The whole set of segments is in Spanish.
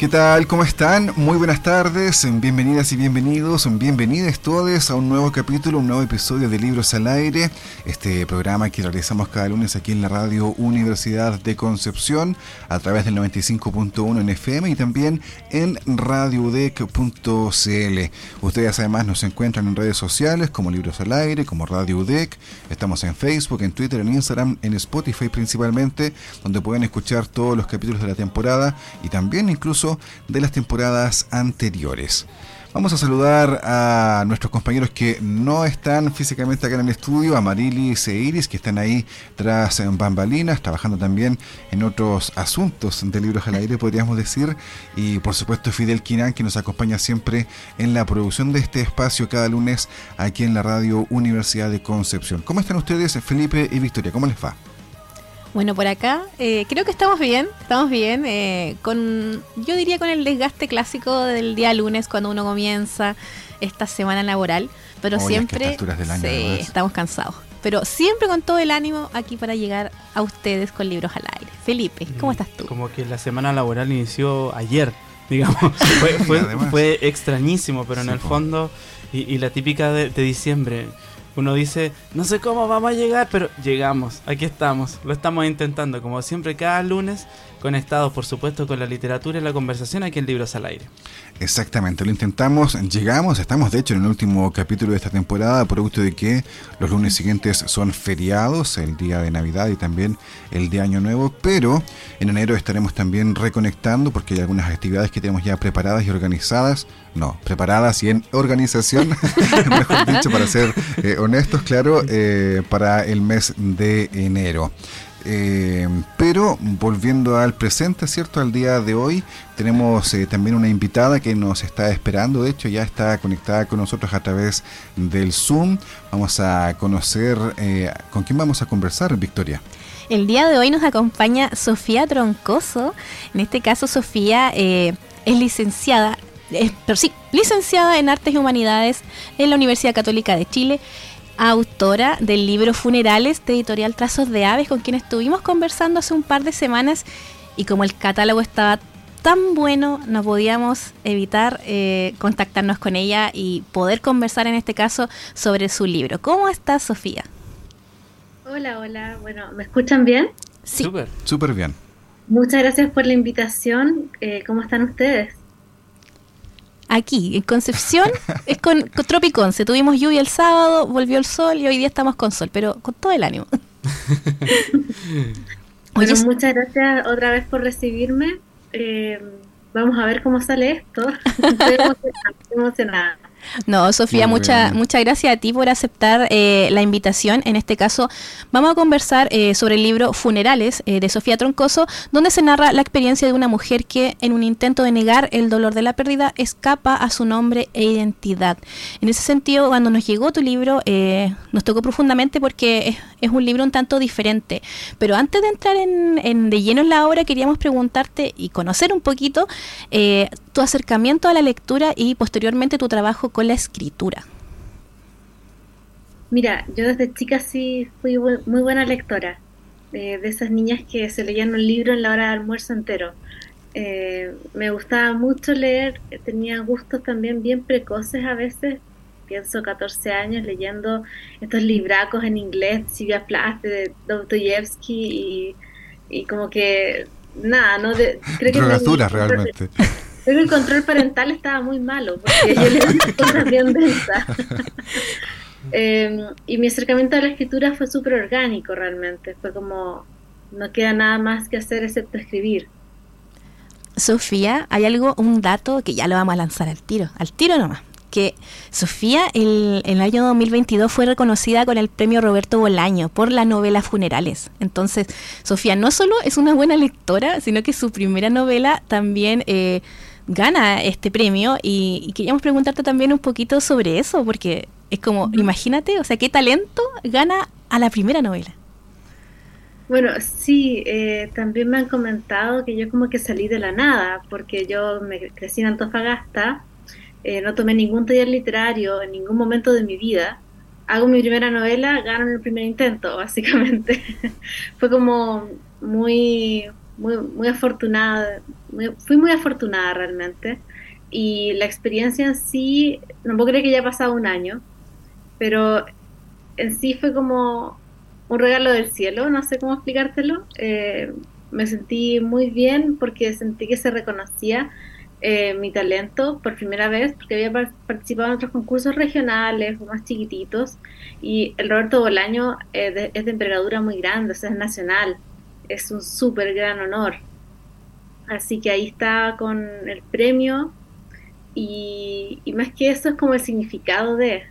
¿Qué tal? ¿Cómo están? Muy buenas tardes, bienvenidas y bienvenidos, bienvenidas todos a un nuevo capítulo, un nuevo episodio de Libros al Aire, este programa que realizamos cada lunes aquí en la radio Universidad de Concepción a través del 95.1 en FM y también en radiodec.cl. Ustedes además nos encuentran en redes sociales como Libros al Aire, como Radio UDEC, estamos en Facebook, en Twitter, en Instagram, en Spotify principalmente, donde pueden escuchar todos los capítulos de la temporada y también incluso de las temporadas anteriores. Vamos a saludar a nuestros compañeros que no están físicamente acá en el estudio, a Marilis e Iris, que están ahí tras en bambalinas, trabajando también en otros asuntos de libros al aire, podríamos decir. Y por supuesto Fidel Quinan, que nos acompaña siempre en la producción de este espacio cada lunes aquí en la radio Universidad de Concepción. ¿Cómo están ustedes, Felipe y Victoria? ¿Cómo les va? Bueno, por acá eh, creo que estamos bien, estamos bien, eh, con yo diría con el desgaste clásico del día lunes cuando uno comienza esta semana laboral, pero siempre sí, estamos cansados, pero siempre con todo el ánimo aquí para llegar a ustedes con libros al aire. Felipe, ¿cómo mm, estás tú? Como que la semana laboral inició ayer, digamos, fue, extrañísimo, pero en el fondo y, la típica de diciembre uno dice, no sé cómo vamos a llegar, pero llegamos, aquí estamos, lo estamos intentando, como siempre cada lunes, conectados por supuesto con la literatura y la conversación aquí en Libros al Aire. Exactamente, lo intentamos, llegamos, estamos de hecho en el último capítulo de esta temporada, producto de que los lunes siguientes son feriados, el día de Navidad y también el de Año Nuevo, pero en enero estaremos también reconectando porque hay algunas actividades que tenemos ya preparadas y organizadas, no, preparadas y en organización, mejor dicho, para ser eh, honestos, claro, eh, para el mes de enero. Eh, pero volviendo al presente, ¿cierto? Al día de hoy tenemos eh, también una invitada que nos está esperando, de hecho ya está conectada con nosotros a través del Zoom. Vamos a conocer eh, con quién vamos a conversar, Victoria. El día de hoy nos acompaña Sofía Troncoso. En este caso, Sofía es licenciada, pero sí, licenciada en Artes y Humanidades en la Universidad Católica de Chile autora del libro Funerales de editorial Trazos de Aves, con quien estuvimos conversando hace un par de semanas y como el catálogo estaba tan bueno, no podíamos evitar eh, contactarnos con ella y poder conversar en este caso sobre su libro. ¿Cómo estás, Sofía? Hola, hola. Bueno, ¿me escuchan bien? Sí. Súper. Súper bien. Muchas gracias por la invitación. Eh, ¿Cómo están ustedes? Aquí, en Concepción, es con, con Tropiconce. Tuvimos lluvia el sábado, volvió el sol y hoy día estamos con sol, pero con todo el ánimo. bueno, muchas gracias otra vez por recibirme. Eh, vamos a ver cómo sale esto. Estoy emocionada. No, Sofía, muchas muchas gracias a ti por aceptar eh, la invitación. En este caso, vamos a conversar eh, sobre el libro Funerales eh, de Sofía Troncoso, donde se narra la experiencia de una mujer que, en un intento de negar el dolor de la pérdida, escapa a su nombre e identidad. En ese sentido, cuando nos llegó tu libro, nos tocó profundamente porque es, un libro un tanto diferente. Pero antes de entrar en, de lleno en la obra, queríamos preguntarte y conocer un poquito tu acercamiento a la lectura y posteriormente tu trabajo con la escritura? Mira, yo desde chica sí fui muy buena lectora, eh, de esas niñas que se leían un libro en la hora de almuerzo entero. Eh, me gustaba mucho leer, tenía gustos también bien precoces a veces, pienso 14 años leyendo estos libracos en inglés, Silvia Plath de Dostoyevsky y, y como que nada, no de, creo que realmente. Pero el control parental estaba muy malo, porque yo leí cosas bien densas. Em, y mi acercamiento a la escritura fue súper orgánico realmente, fue como, no queda nada más que hacer excepto escribir. Sofía, hay algo, un dato que ya lo vamos a lanzar al tiro, al tiro nomás. que Sofía el, el año 2022 fue reconocida con el premio Roberto Bolaño por la novela Funerales. Entonces, Sofía no solo es una buena lectora, sino que su primera novela también eh, gana este premio y, queríamos preguntarte también un poquito sobre eso, porque es como, imagínate, o sea, qué talento gana a la primera novela. Bueno, sí, eh, también me han comentado que yo como que salí de la nada, porque yo me crecí en Antofagasta, eh, no tomé ningún taller literario en ningún momento de mi vida, hago mi primera novela, gano en el primer intento, básicamente. Fue como muy, muy, muy afortunada, fui muy afortunada realmente, y la experiencia en sí, no puedo creer que ya ha pasado un año, pero en sí fue como un regalo del cielo, no sé cómo explicártelo. Eh, me sentí muy bien porque sentí que se reconocía eh, mi talento por primera vez, porque había participado en otros concursos regionales o más chiquititos, y el Roberto Bolaño es de, envergadura muy grande, o sea, es nacional, es un súper gran honor. Así que ahí está con el premio, y, más que eso es como el significado de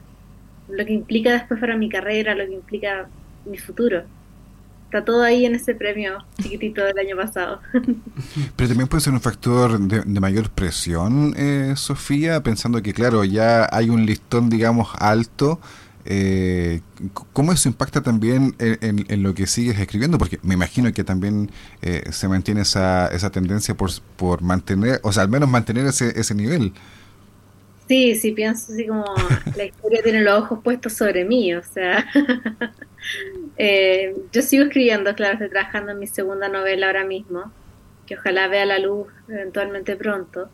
lo que implica después para mi carrera, lo que implica mi futuro. Está todo ahí en ese premio chiquitito del año pasado. Pero también puede ser un factor de, mayor presión, eh, Sofía, pensando que, claro, ya hay un listón, digamos, alto. Eh, ¿Cómo eso impacta también en, lo que sigues escribiendo? Porque me imagino que también eh, se mantiene esa, esa tendencia por, mantener, o sea, al menos mantener ese, ese nivel. Sí, sí, pienso así como la historia tiene los ojos puestos sobre mí, o sea, eh, yo sigo escribiendo, claro, estoy trabajando en mi segunda novela ahora mismo, que ojalá vea la luz eventualmente pronto.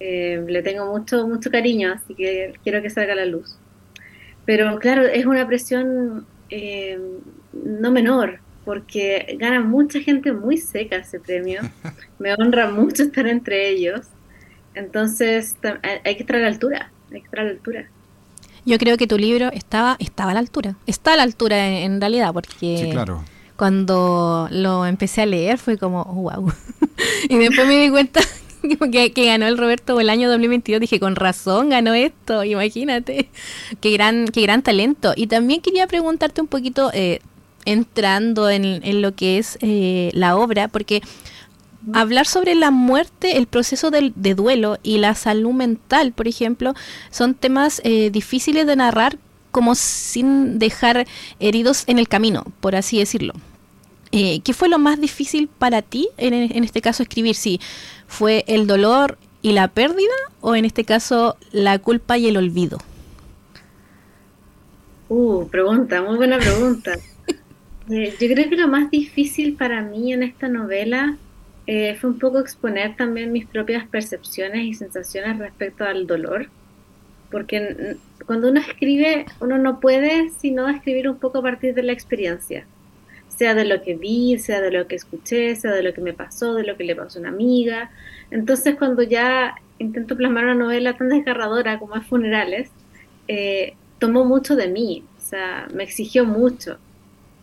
Eh, le tengo mucho, mucho cariño, así que quiero que salga la luz. Pero claro, es una presión eh, no menor, porque gana mucha gente muy seca ese premio. Me honra mucho estar entre ellos. Entonces hay que estar a la altura, hay que estar a la altura. Yo creo que tu libro estaba, estaba a la altura, está a la altura en, realidad, porque cuando lo empecé a leer fue como, wow. y después me di cuenta que, ganó el Roberto el año 2022, dije, con razón ganó esto, imagínate, qué gran, qué gran talento. Y también quería preguntarte un poquito, eh, entrando en, en, lo que es eh, la obra, porque hablar sobre la muerte, el proceso de, duelo y la salud mental, por ejemplo, son temas eh, difíciles de narrar como sin dejar heridos en el camino, por así decirlo. Eh, ¿Qué fue lo más difícil para ti en, en este caso escribir? Si fue el dolor y la pérdida o en este caso la culpa y el olvido. Uh, pregunta, muy buena pregunta. Eh, yo creo que lo más difícil para mí en esta novela eh, fue un poco exponer también mis propias percepciones y sensaciones respecto al dolor, porque cuando uno escribe, uno no puede sino escribir un poco a partir de la experiencia, sea de lo que vi, sea de lo que escuché, sea de lo que me pasó, de lo que le pasó a una amiga. Entonces cuando ya intento plasmar una novela tan desgarradora como es Funerales, eh, tomó mucho de mí, o sea, me exigió mucho.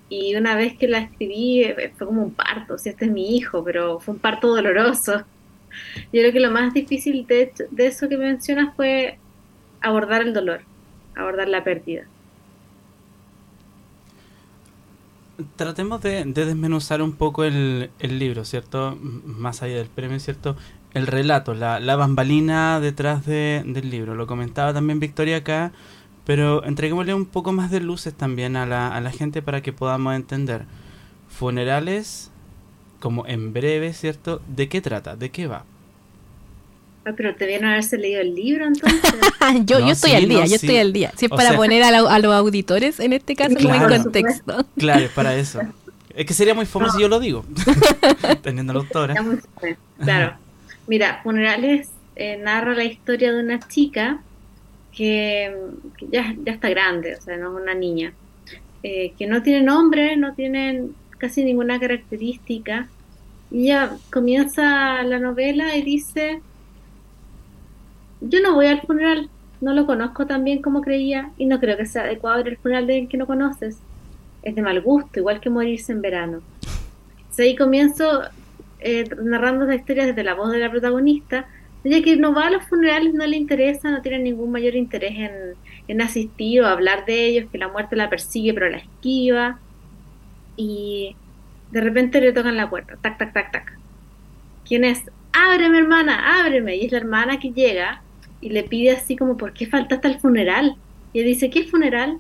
Y una vez que la escribí eh, fue como un parto, sea, este es mi hijo, pero fue un parto doloroso. Yo creo que lo más difícil de, de eso que mencionas fue abordar el dolor, abordar la pérdida. Tratemos de, desmenuzar un poco el, libro, ¿cierto? Más allá del premio, ¿cierto? El relato, la, bambalina detrás de, del libro. Lo comentaba también Victoria acá pero entreguémosle un poco más de luces también a la gente para que podamos entender. Funerales, como en breve, ¿cierto? ¿De qué trata? ¿De qué va? Ah, pero te viene a haberse leído el libro entonces. yo, yo estoy al día, yo estoy al día. Si es para poner a, los auditores en este caso claro, en contexto. Claro, para eso. Es que sería muy famoso si yo lo digo, teniendo la autora. Claro. Mira, Funerales eh, narra la historia de una chica que, ya, ya, está grande, o sea, no es una niña, eh, que no tiene nombre, no tiene casi ninguna característica. Y ella comienza la novela y dice, yo no voy al funeral, no lo conozco tan bien como creía y no creo que sea adecuado ir al funeral de alguien que no conoces. Es de mal gusto, igual que morirse en verano. ahí comienzo eh, narrando la historia desde la voz de la protagonista, ella que no va a los funerales, no le interesa, no tiene ningún mayor interés en, en asistir o hablar de ellos, que la muerte la persigue pero la esquiva. Y de repente le tocan la puerta, tac, tac, tac, tac. ¿Quién es? Ábreme, hermana, ábreme. Y es la hermana que llega y le pide así como, ¿por qué faltaste al funeral? Y él dice, ¿qué funeral?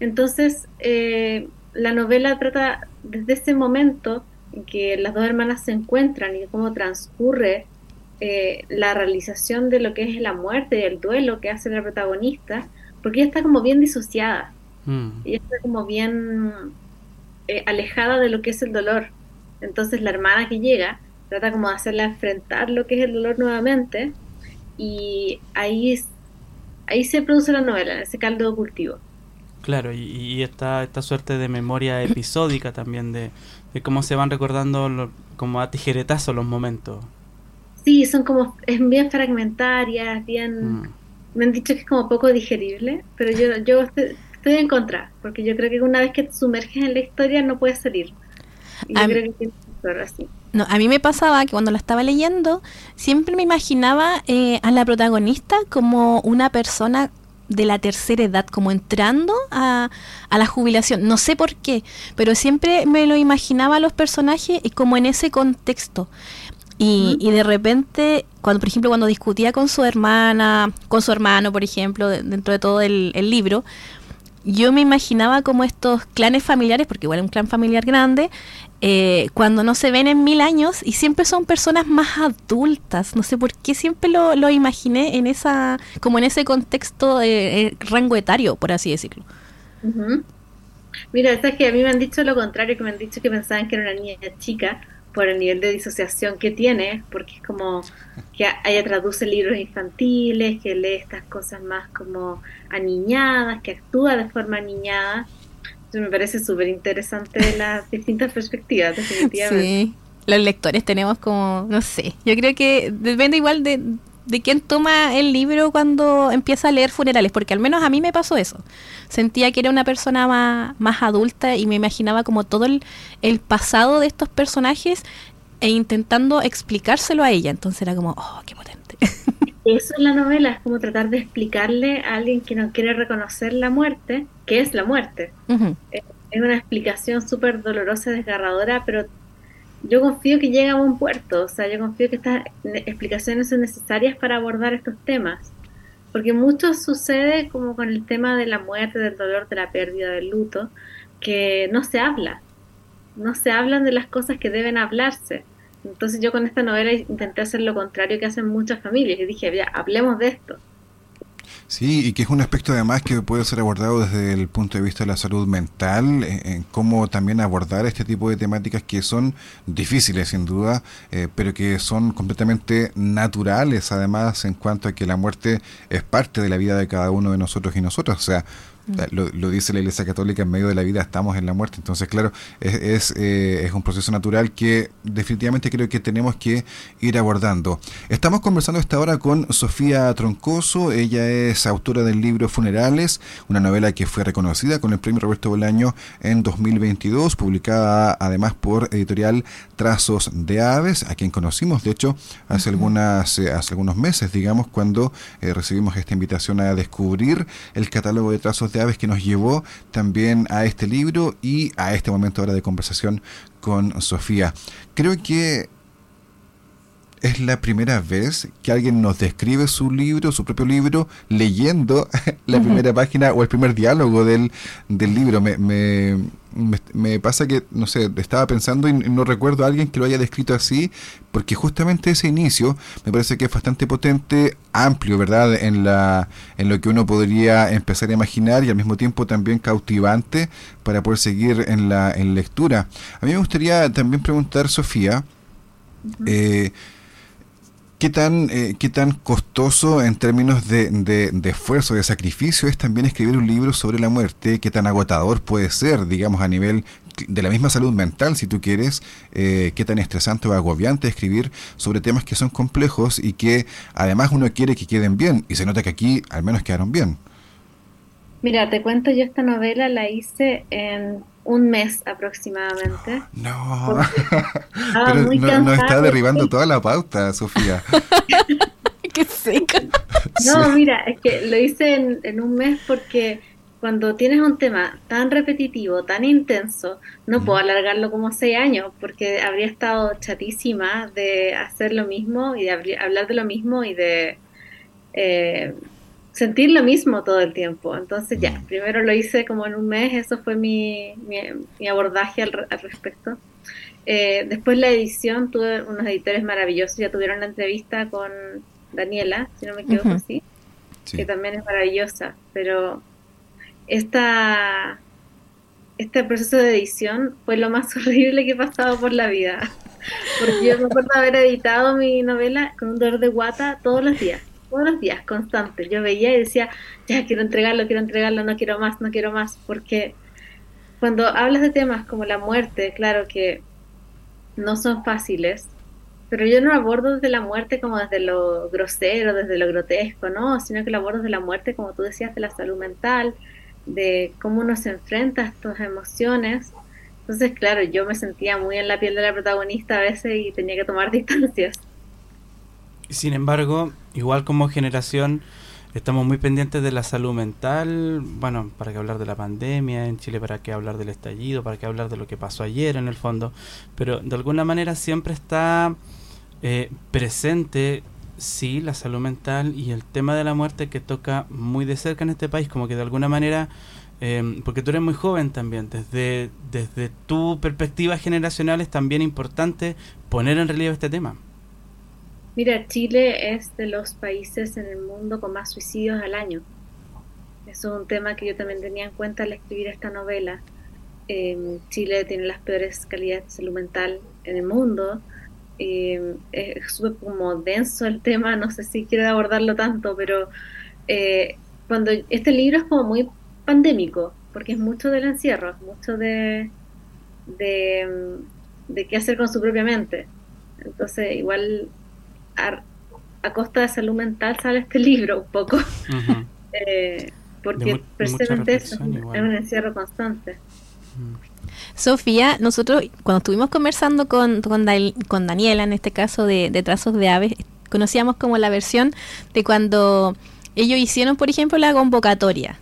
Entonces, eh, la novela trata desde ese momento en que las dos hermanas se encuentran y cómo transcurre eh, la realización de lo que es la muerte y el duelo que hace la protagonista, porque ella está como bien disociada, mm. ella está como bien eh, alejada de lo que es el dolor. Entonces la hermana que llega trata como de hacerla enfrentar lo que es el dolor nuevamente y ahí, ahí se produce la novela, ese caldo de cultivo. Claro, y, esta, esta suerte de memoria episódica también de, cómo se van recordando como a tijeretazo los momentos. Sí, son como, es bien fragmentarias, bien... Mm. Me han dicho que es como poco digerible, pero yo, yo estoy, en contra, porque yo creo que una vez que te sumerges en la historia no puedes salir. Y yo creo que tiene que así. No, a mí me pasaba que cuando la estaba leyendo, siempre me imaginaba eh, a la protagonista como una persona de la tercera edad, como entrando a, a, la jubilación. No sé por qué, pero siempre me lo imaginaba a los personajes como en ese contexto. Y, y, de repente, cuando por ejemplo, cuando discutía con su hermana, con su hermano, por ejemplo, dentro de todo el, libro, yo me imaginaba como estos clanes familiares, porque igual es un clan familiar grande, eh, cuando no se ven en mil años y siempre son personas más adultas. No sé por qué siempre lo, imaginé en esa, como en ese contexto de eh, rango etario, por así decirlo. Mira, es que a mí me han dicho lo contrario, que me han dicho que pensaban que era una niña chica por el nivel de disociación que tiene, porque es como que ella traduce libros infantiles, que lee estas cosas más como aniñadas, que actúa de forma aniñada. Me parece súper interesante las distintas perspectivas, definitivamente. Sí, los lectores tenemos como, no sé, yo creo que depende igual de, de quién toma el libro cuando empieza a leer funerales, porque al menos a mí me pasó eso. Sentía que era una persona más, más adulta y me imaginaba como todo el, el pasado de estos personajes e intentando explicárselo a ella. Entonces era como, oh, qué potente. Eso es la novela, es como tratar de explicarle a alguien que no quiere reconocer la muerte, que es la muerte. Es una explicación súper dolorosa, desgarradora, pero yo confío que llega a buen puerto, o sea, yo confío que estas explicaciones son necesarias para abordar estos temas, porque mucho sucede como con el tema de la muerte, del dolor, de la pérdida, del luto, que no se habla, no se hablan de las cosas que deben hablarse. Entonces yo con esta novela intenté hacer lo contrario que hacen muchas familias y dije, ya, hablemos de esto. Sí, y que es un aspecto además que puede ser abordado desde el punto de vista de la salud mental, en, cómo también abordar este tipo de temáticas que son difíciles sin duda, eh, pero que son completamente naturales además en cuanto a que la muerte es parte de la vida de cada uno de nosotros y nosotras. O sea, lo, dice la Iglesia Católica, en medio de la vida estamos en la muerte. Entonces, claro, es, eh, es, un proceso natural que definitivamente creo que tenemos que ir abordando. Estamos conversando esta hora con Sofía Troncoso. Ella es autora del libro Funerales, una novela que fue reconocida con el premio Roberto Bolaño en 2022, publicada además por editorial Trazos de Aves, a quien conocimos, de hecho, hace, algunas, eh, hace algunos meses, digamos, cuando eh, recibimos esta invitación a descubrir el catálogo de Trazos de aves que nos llevó también a este libro y a este momento ahora de conversación con Sofía. Creo que es la primera vez que alguien nos describe su libro, su propio libro, leyendo la primera página o el primer diálogo del, del libro. Me, me, me, pasa que, no sé, estaba pensando y no recuerdo a alguien que lo haya descrito así, porque justamente ese inicio me parece que es bastante potente, amplio, ¿verdad? En, la, en lo que uno podría empezar a imaginar y al mismo tiempo también cautivante para poder seguir en la en lectura. A mí me gustaría también preguntar, Sofía, eh, ¿Qué tan, eh, ¿Qué tan costoso en términos de, de, esfuerzo, de sacrificio es también escribir un libro sobre la muerte? ¿Qué tan agotador puede ser, digamos, a nivel de la misma salud mental, si tú quieres? Eh, ¿Qué tan estresante o agobiante escribir sobre temas que son complejos y que además uno quiere que queden bien? Y se nota que aquí al menos quedaron bien. Mira, te cuento, yo esta novela la hice en un mes aproximadamente. No, pero no, está derribando toda la pauta, Sofía. Qué seca. No, mira, es que lo hice en, en un mes porque cuando tienes un tema tan repetitivo, tan intenso, no puedo alargarlo como seis años, porque habría estado chatísima de hacer lo mismo y de hablar de lo mismo y de eh, sentir lo mismo todo el tiempo. Entonces ya, primero lo hice como en un mes, eso fue mi, mi, abordaje al, respecto. Eh, después la edición, tuve unos editores maravillosos, ya tuvieron la entrevista con Daniela, si no me equivoco, así, que también es maravillosa, pero esta, este proceso de edición fue lo más horrible que he pasado por la vida. Porque yo me acuerdo haber editado mi novela con un dolor de guata todos los días, todos los días, constante. Yo veía y decía, ya quiero entregarlo, quiero entregarlo, no quiero más, no quiero más, porque cuando hablas de temas como la muerte, claro que no son fáciles, pero yo no abordo desde la muerte como desde lo grosero, desde lo grotesco, no, sino que lo abordo desde la muerte, como tú decías, de la salud mental, de cómo uno se enfrenta a estas emociones. Entonces, claro, yo me sentía muy en la piel de la protagonista a veces y tenía que tomar distancias. Sin embargo, igual como generación, estamos muy pendientes de la salud mental. Bueno, para qué hablar de la pandemia en Chile, para qué hablar del estallido, para qué hablar de lo que pasó ayer en el fondo. Pero de alguna manera siempre está eh, presente sí, la salud mental y el tema de la muerte que toca muy de cerca en este país, como que de alguna manera, em, porque tú eres muy joven también, desde, desde tu perspectiva generacional es también importante poner en relieve este tema. Mira, Chile es de los países en el mundo con más suicidios al año. Eso es un tema que yo también tenía en cuenta al escribir esta novela. Em, Chile tiene las peores calidades de salud mental en el mundo eh, es súper como denso el tema, no sé si quiero abordarlo tanto, pero eh, cuando este libro es como muy pandémico, porque es mucho del encierro, mucho de, de, qué hacer con su propia mente. Entonces, igual a, costa de salud mental sale este libro un poco, eh, porque precisamente es un encierro constante. Sofía, nosotros cuando estuvimos conversando con, con, Daniela, en este caso de, Trazos de Aves, conocíamos como la versión de cuando ellos hicieron, por ejemplo, la convocatoria.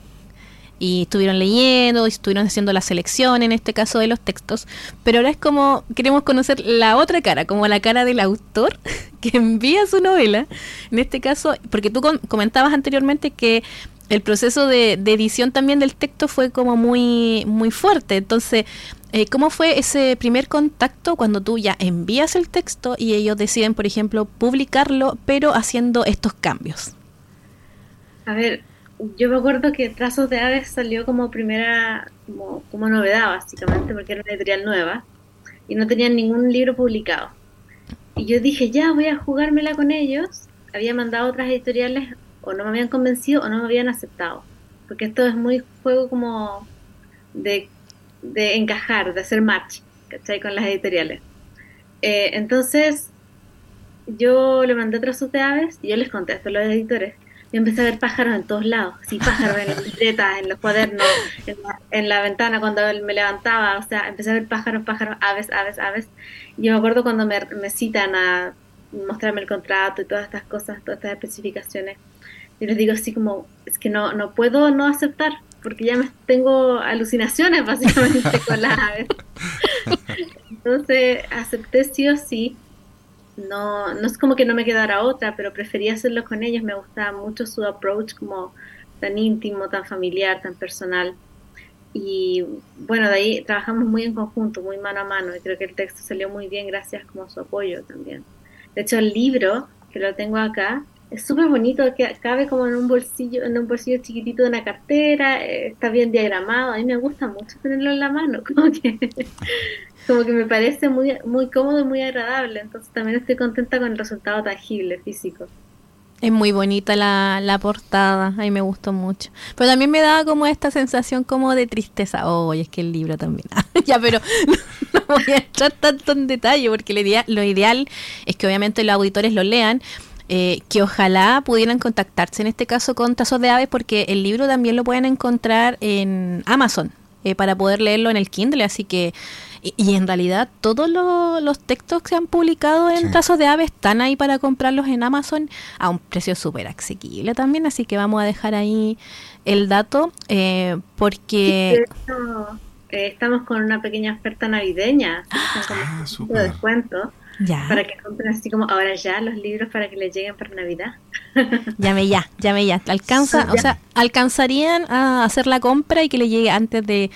Y estuvieron leyendo, estuvieron haciendo la selección, en este caso de los textos. Pero ahora es como, queremos conocer la otra cara, como la cara del autor que envía su novela. En este caso, porque tú comentabas anteriormente que el proceso de, edición también del texto fue como muy, muy fuerte. Entonces, eh, ¿cómo fue ese primer contacto cuando tú ya envías el texto y ellos deciden, por ejemplo, publicarlo, pero haciendo estos cambios? A ver, yo me acuerdo que Trazos de Aves salió como primera, como, como novedad básicamente, porque era una editorial nueva y no tenían ningún libro publicado. Y yo dije, ya voy a jugármela con ellos. Había mandado otras editoriales o no me habían convencido o no me habían aceptado. Porque esto es muy juego como de, encajar, de hacer match, ¿cachai? Con las editoriales. Eh, entonces, yo le mandé trozos de aves y yo les contesto a los editores. Yo empecé a ver pájaros en todos lados, sí, pájaros en las libretas, en los cuadernos, en la, ventana cuando me levantaba, o sea, empecé a ver pájaros, pájaros, aves, aves, aves. Yo me acuerdo cuando me, me citan a mostrarme el contrato y todas estas cosas, todas estas especificaciones yo les digo así como, es que no, no puedo no aceptar, porque ya me tengo alucinaciones básicamente con las aves. Entonces acepté sí o sí. No, no es como que no me quedara otra, pero prefería hacerlo con ellos. Me gustaba mucho su approach como tan íntimo, tan familiar, tan personal. Y bueno, de ahí trabajamos muy en conjunto, muy mano a mano, y creo que el texto salió muy bien gracias como a su apoyo también. De hecho, el libro, que lo tengo acá, es súper bonito, que cabe como en un bolsillo, en un bolsillo chiquitito de una cartera, eh, está bien diagramado, a mí me gusta mucho tenerlo en la mano, como que, como que me parece muy, muy cómodo y muy agradable, entonces también estoy contenta con el resultado tangible, físico. Es muy bonita la, la portada, a mí me gustó mucho. Pero también me daba como esta sensación como de tristeza. Oh, es que el libro también. ya, pero no, voy a entrar tanto en detalle porque lo ideal, lo ideal es que obviamente los auditores lo lean, eh, que ojalá pudieran contactarse en este caso con Tazos de Aves porque el libro también lo pueden encontrar en Amazon. Eh, para poder leerlo en el Kindle, así que Y, en realidad todos los textos que se han publicado en Tazos de Ave están ahí para comprarlos en Amazon a un precio súper asequible también, así que vamos a dejar ahí el dato eh, porque... Eh, estamos con una pequeña oferta navideña, ah, de descuento. Para que compren así como ahora ya los libros para que les lleguen para Navidad. Llame ya, llame ya. Alcanza, o sea, alcanzarían a hacer la compra y que le llegue antes de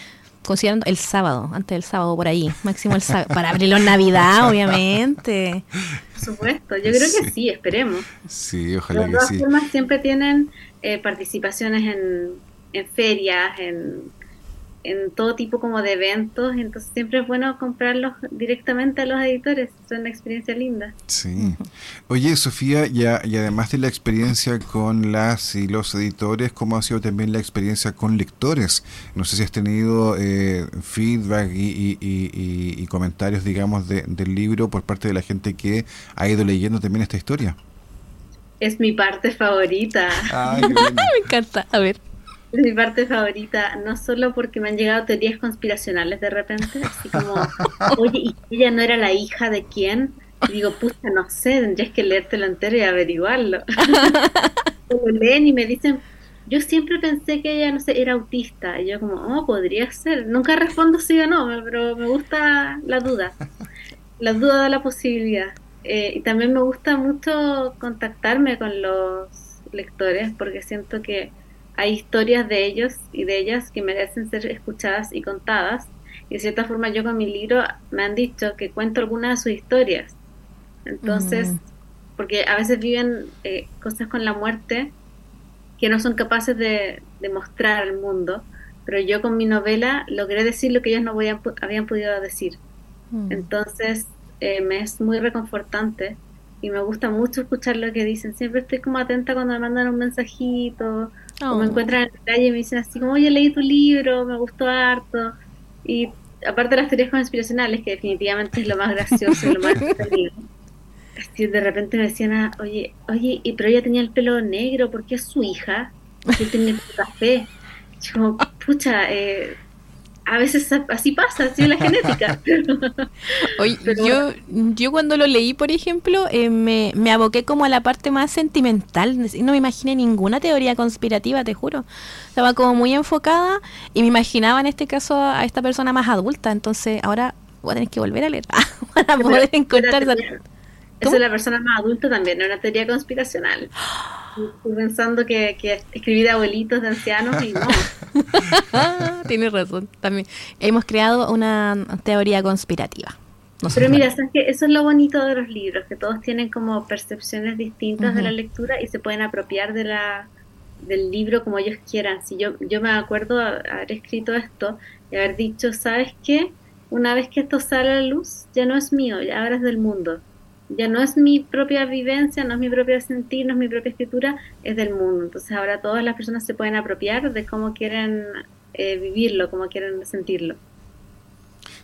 considerando el sábado, antes del sábado por ahí, máximo el sábado, para abrirlo en Navidad, obviamente. Por supuesto, yo creo que sí, esperemos. Sí, ojalá que sí. formas siempre tienen eh, participaciones en, en ferias, en en todo tipo como de eventos, entonces siempre es bueno comprarlos directamente a los editores, es una experiencia linda. Sí. Oye, Sofía, y, y además de la experiencia con las y los editores, ¿cómo ha sido también la experiencia con lectores? No sé si has tenido eh, feedback y, y, comentarios, digamos, del libro por parte de la gente que ha ido leyendo también esta historia. Es mi parte favorita. Me encanta. A ver. Es mi parte favorita, no solo porque me han llegado teorías conspiracionales de repente, así como, oye, ¿y ella no era la hija de quién? Y digo, puta, no sé, tendrías que leértelo entero y averiguarlo. lo leen y me dicen, yo siempre pensé que ella, no sé, era autista. Y yo como, oh, podría ser. Nunca respondo sí o no, pero me gusta la duda. La duda da la posibilidad. Eh, y también me gusta mucho contactarme con los lectores porque siento que hay historias de ellos y de ellas que merecen ser escuchadas y contadas. Y de cierta forma yo con mi libro me han dicho que cuento algunas de sus historias. Entonces, mm. porque a veces viven eh, cosas con la muerte que no son capaces de, mostrar al mundo, pero yo con mi novela logré decir lo que ellos no habían, habían podido decir. Mm. Entonces, eh, me es muy reconfortante y me gusta mucho escuchar lo que dicen. Siempre estoy como atenta cuando me mandan un mensajito o me oh. encuentran en la calle y me dicen así como, oye, leí tu libro, me gustó harto. Y aparte de las teorías conspiracionales, que definitivamente es lo más gracioso y lo más de repente me decían, ah, oye, oye, pero ella tenía el pelo negro, porque es su hija? Porque tenía el café. Yo, pucha, eh, a veces así pasa, así es la genética. Oye, yo, yo cuando lo leí, por ejemplo, eh, me, me aboqué como a la parte más sentimental. No me imaginé ninguna teoría conspirativa, te juro. Estaba como muy enfocada y me imaginaba en este caso a esta persona más adulta. Entonces ahora voy a tener que volver a leer para poder encontrar esa es la persona más adulta también, no es una teoría conspiracional. Estoy pensando que, que escribí de abuelitos, de ancianos y no. Tienes razón, también. Hemos creado una teoría conspirativa. Pero mira, ¿sabes que eso es lo bonito de los libros, que todos tienen como percepciones distintas de la lectura y se pueden apropiar de la del libro como ellos quieran. Si yo, yo me acuerdo haber escrito esto y haber dicho, ¿sabes qué? Una vez que esto sale a la luz, ya no es mío, ya ahora es del mundo ya no es mi propia vivencia, no es mi propio sentir, no es mi propia escritura, es del mundo. Entonces ahora todas las personas se pueden apropiar de cómo quieren eh, vivirlo, cómo quieren sentirlo.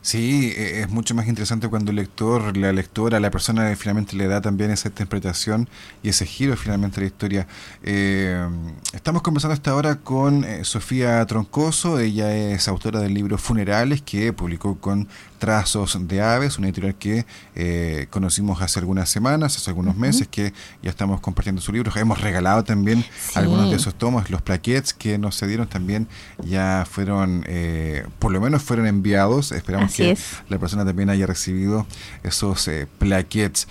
Sí, e, es mucho más interesante cuando el lector, la lectora, la persona finalmente le da también esa interpretación y ese giro finalmente a la historia. Eh, estamos conversando hasta ahora con eh, Sofía Troncoso, ella es autora del libro Funerales que publicó con Trazos de Aves, una editorial que eh, conocimos hace algunas semanas, hace algunos meses, que ya estamos compartiendo su libro. Hemos regalado también algunos de esos tomos, los plaquettes que nos cedieron también ya fueron, eh, por lo menos fueron enviados. Esperamos que la persona también haya recibido esos eh, plaquettes.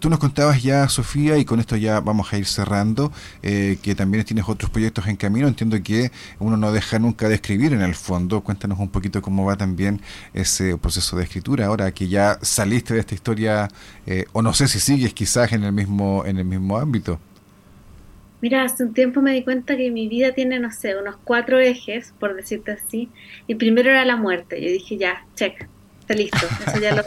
tú nos contabas ya, Sofía, y con esto ya vamos a ir cerrando, que también tienes otros proyectos en camino. Entiendo que uno no deja nunca de escribir en el fondo. Cuéntanos un poquito cómo va también ese proceso de escritura, ahora que ya saliste de esta historia, eh, o no sé si sigues quizás en el mismo, en el mismo ámbito. Mira, hace un tiempo me di cuenta que mi vida tiene, no sé, unos cuatro ejes, por decirte así. Y primero era la muerte. Yo dije, ya, check, está listo. Eso ya lo,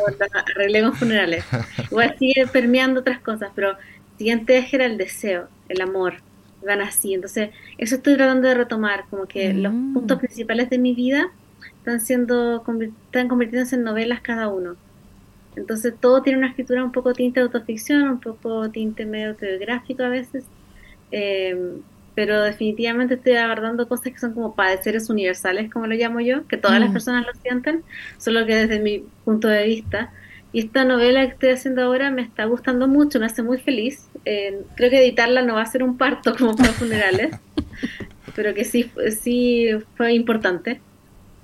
arreglé con funerales. Igual sigue permeando otras cosas, pero el siguiente eje era el deseo, el amor. Van así. Entonces, eso estoy tratando de retomar, como que los mm. puntos principales de mi vida están siendo están convirtiéndose en novelas cada uno. Entonces todo tiene una escritura un poco tinte de autoficción, un poco tinte medio autobiográfico a veces. Em, pero definitivamente estoy abordando cosas que son como padeceres universales, como lo llamo yo, que todas las mm. personas lo sienten, solo que desde mi punto de vista. Y esta novela que estoy haciendo ahora me está gustando mucho, me hace muy feliz. Eh, creo que editarla no va a ser un parto como para funerales, pero que sí, sí fue importante.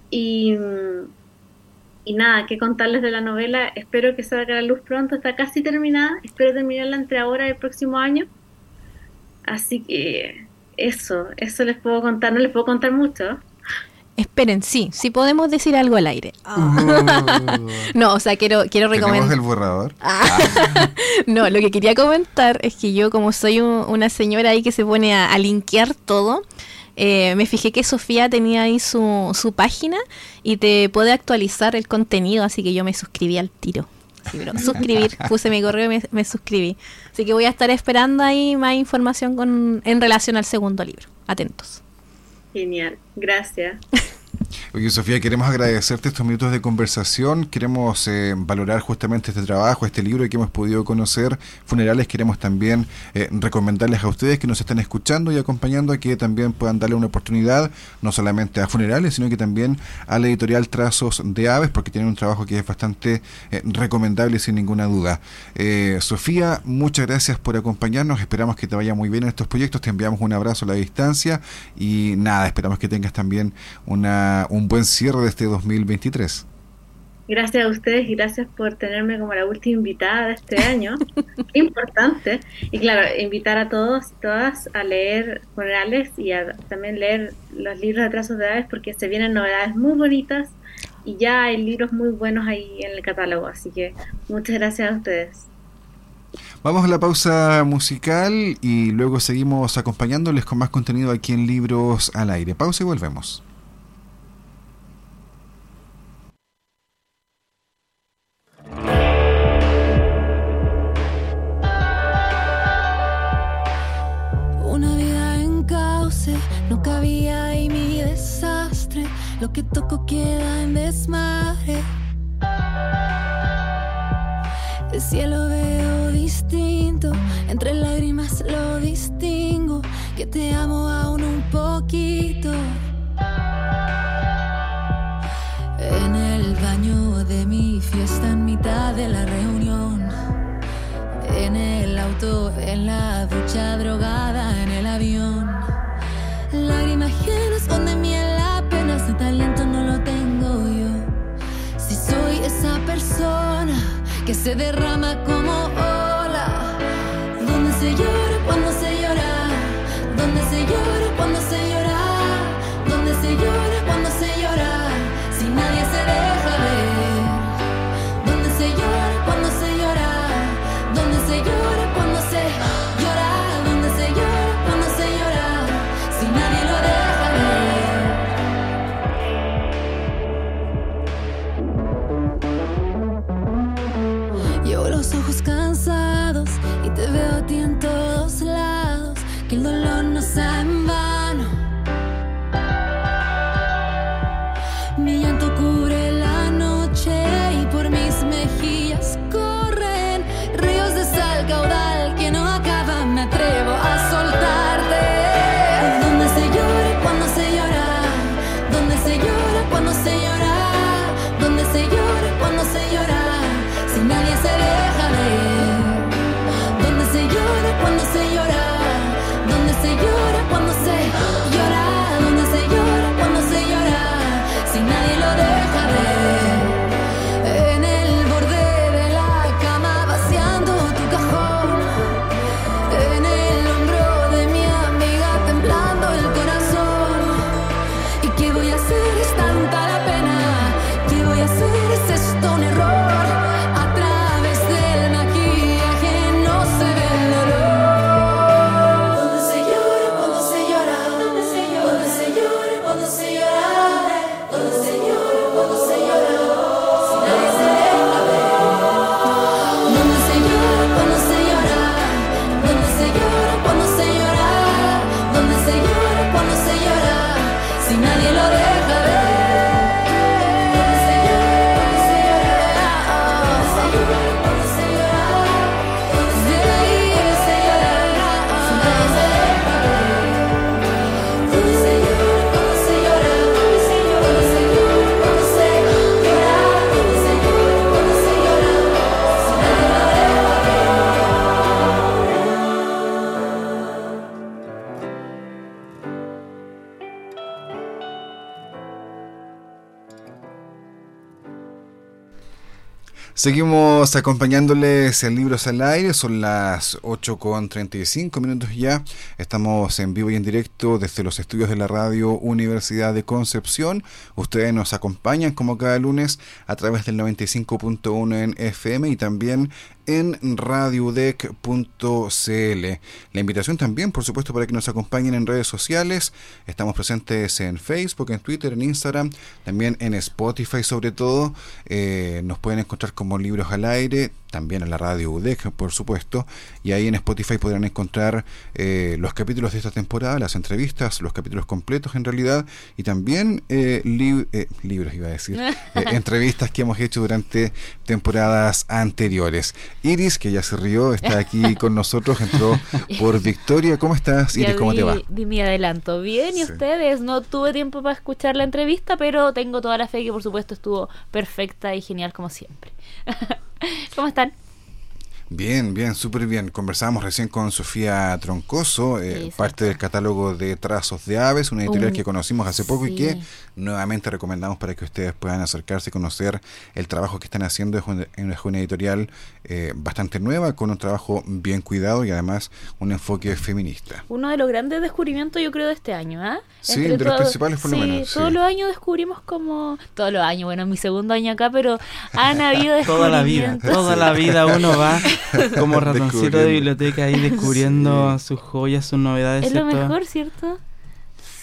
Y, y nada, que contarles de la novela. Espero que salga a la luz pronto, está casi terminada. Espero terminarla entre ahora y el próximo año. Así que eso, eso les puedo contar, no les puedo contar mucho. Esperen, sí, sí podemos decir algo al aire. Ah. no, o sea, quiero, quiero recomendar. el borrador? Ah. no, lo que quería comentar es que yo, como soy una señora ahí que se pone a, linkear todo, eh, me fijé que Sofía tenía ahí su, su página y te puede actualizar el contenido, así que yo me suscribí al tiro. suscribir, puse mi correo y me, suscribí. Así que voy a estar esperando ahí más información con, en relación al segundo libro. Atentos. Genial, gracias. Oye, Sofía, queremos agradecerte estos minutos de conversación. Queremos eh, valorar justamente este trabajo, este libro que hemos podido conocer. Funerales, queremos también eh, recomendarles a ustedes que nos están escuchando y acompañando a que también puedan darle una oportunidad, no solamente a Funerales, sino que también a la editorial Trazos de Aves, porque tienen un trabajo que es bastante eh, recomendable sin ninguna duda. Sofía, muchas gracias por acompañarnos. Esperamos que te vaya muy bien en estos proyectos. Te enviamos un abrazo a la distancia y nada, esperamos que tengas también una un buen cierre de este 2023. Gracias a ustedes y gracias por tenerme como la última invitada de este año. Importante. Y claro, invitar a todos y todas a leer funerales y a también leer los libros de trazos de aves porque se vienen novedades muy bonitas y ya hay libros muy buenos ahí en el catálogo. Así que muchas gracias a ustedes. Vamos a la pausa musical y luego seguimos acompañándoles con más contenido aquí en Libros al Aire. Pausa y volvemos. Que toco queda en desmadre. El cielo veo distinto, entre lágrimas lo distingo, que te amo aún un poquito. En el baño de mi fiesta, en mitad de la reunión, en el auto, en la ducha drogada, en el avión que se derrama como ola, donde se llora cuando se llora, donde se llora cuando se llora, donde se llora Seguimos acompañándoles en Libros al Aire, son las 8 con 35 minutos ya. Estamos en vivo y en directo desde los estudios de la radio Universidad de Concepción. Ustedes nos acompañan como cada lunes a través del 95.1 en FM y también en radiodec.cl. La invitación también, por supuesto, para que nos acompañen en redes sociales. Estamos presentes en Facebook, en Twitter, en Instagram, también en Spotify sobre todo. Eh, nos pueden encontrar como libros al aire también en la radio UDEC, por supuesto, y ahí en Spotify podrán encontrar eh, los capítulos de esta temporada, las entrevistas, los capítulos completos en realidad, y también eh, eh libros, iba a decir, eh, entrevistas que hemos hecho durante temporadas anteriores. Iris, que ya se rió, está aquí con nosotros, entró por Victoria. ¿Cómo estás, Iris? ¿Cómo te va? Di mi adelanto. Bien, ¿y ustedes? No tuve tiempo para escuchar la entrevista, pero tengo toda la fe que por supuesto estuvo perfecta y genial como siempre. ¿Cómo están? Bien, bien, súper bien. Conversábamos recién con Sofía Troncoso, eh, parte del catálogo de Trazos de Aves, una editorial que conocimos hace poco y que nuevamente recomendamos para que ustedes puedan acercarse y conocer el trabajo que están haciendo. Es una, editorial eh, bastante nueva, con un trabajo bien cuidado y además un enfoque feminista. Uno de los grandes descubrimientos, yo creo, de este año. ¿ah? Sí, de los principales por lo menos. Todos los años descubrimos como. Todos los años, bueno, mi segundo año acá, pero han habido descubrimientos. toda la vida, toda la vida uno va como ratoncito de biblioteca ahí descubriendo sus joyas, sus novedades. Es lo mejor, ¿cierto?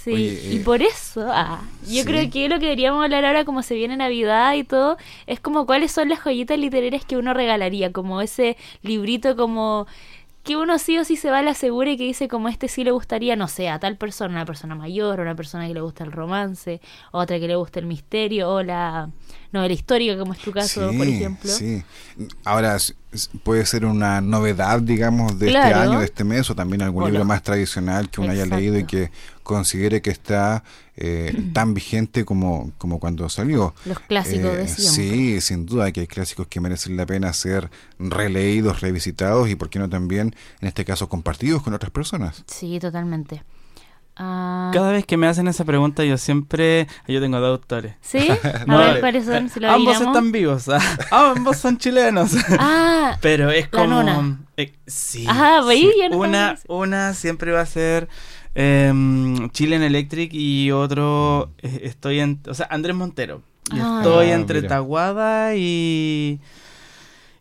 Sí, y eh, por eso, ah, yo creo que lo que deberíamos hablar ahora, como se viene Navidad y todo, es como cuáles son las joyitas literarias que uno regalaría, como ese librito como que uno sí o sí se va a la segura y que dice como este sí le gustaría, no sé, a tal persona, una persona mayor, una persona que le gusta el romance, otra que le gusta el misterio, o la novela histórica, como es tu caso, por ejemplo. Sí, ahora puede ser una novedad, digamos, de este año, de este mes, o también algún libro más tradicional que uno haya leído y que considere que está eh, tan vigente como, como cuando salió. Los clásicos de eh, Sí, sin duda que hay clásicos que merecen la pena ser releídos, revisitados y, por qué no también, en este caso, compartidos con otras personas. Sí, totalmente. Ah. Cada vez que me hacen esa pregunta, yo siempre. Yo tengo dos autores. ¿Sí? A ver, ¿cuáles son? ambos están vivos. Ah, ambos son chilenos. Ah, pero es como. Eh, sí. Ah, una, una siempre va a ser. Eh, Chilean Electric y otro. Eh, estoy en. O sea, Andrés Montero. Ah, estoy entre Taguada y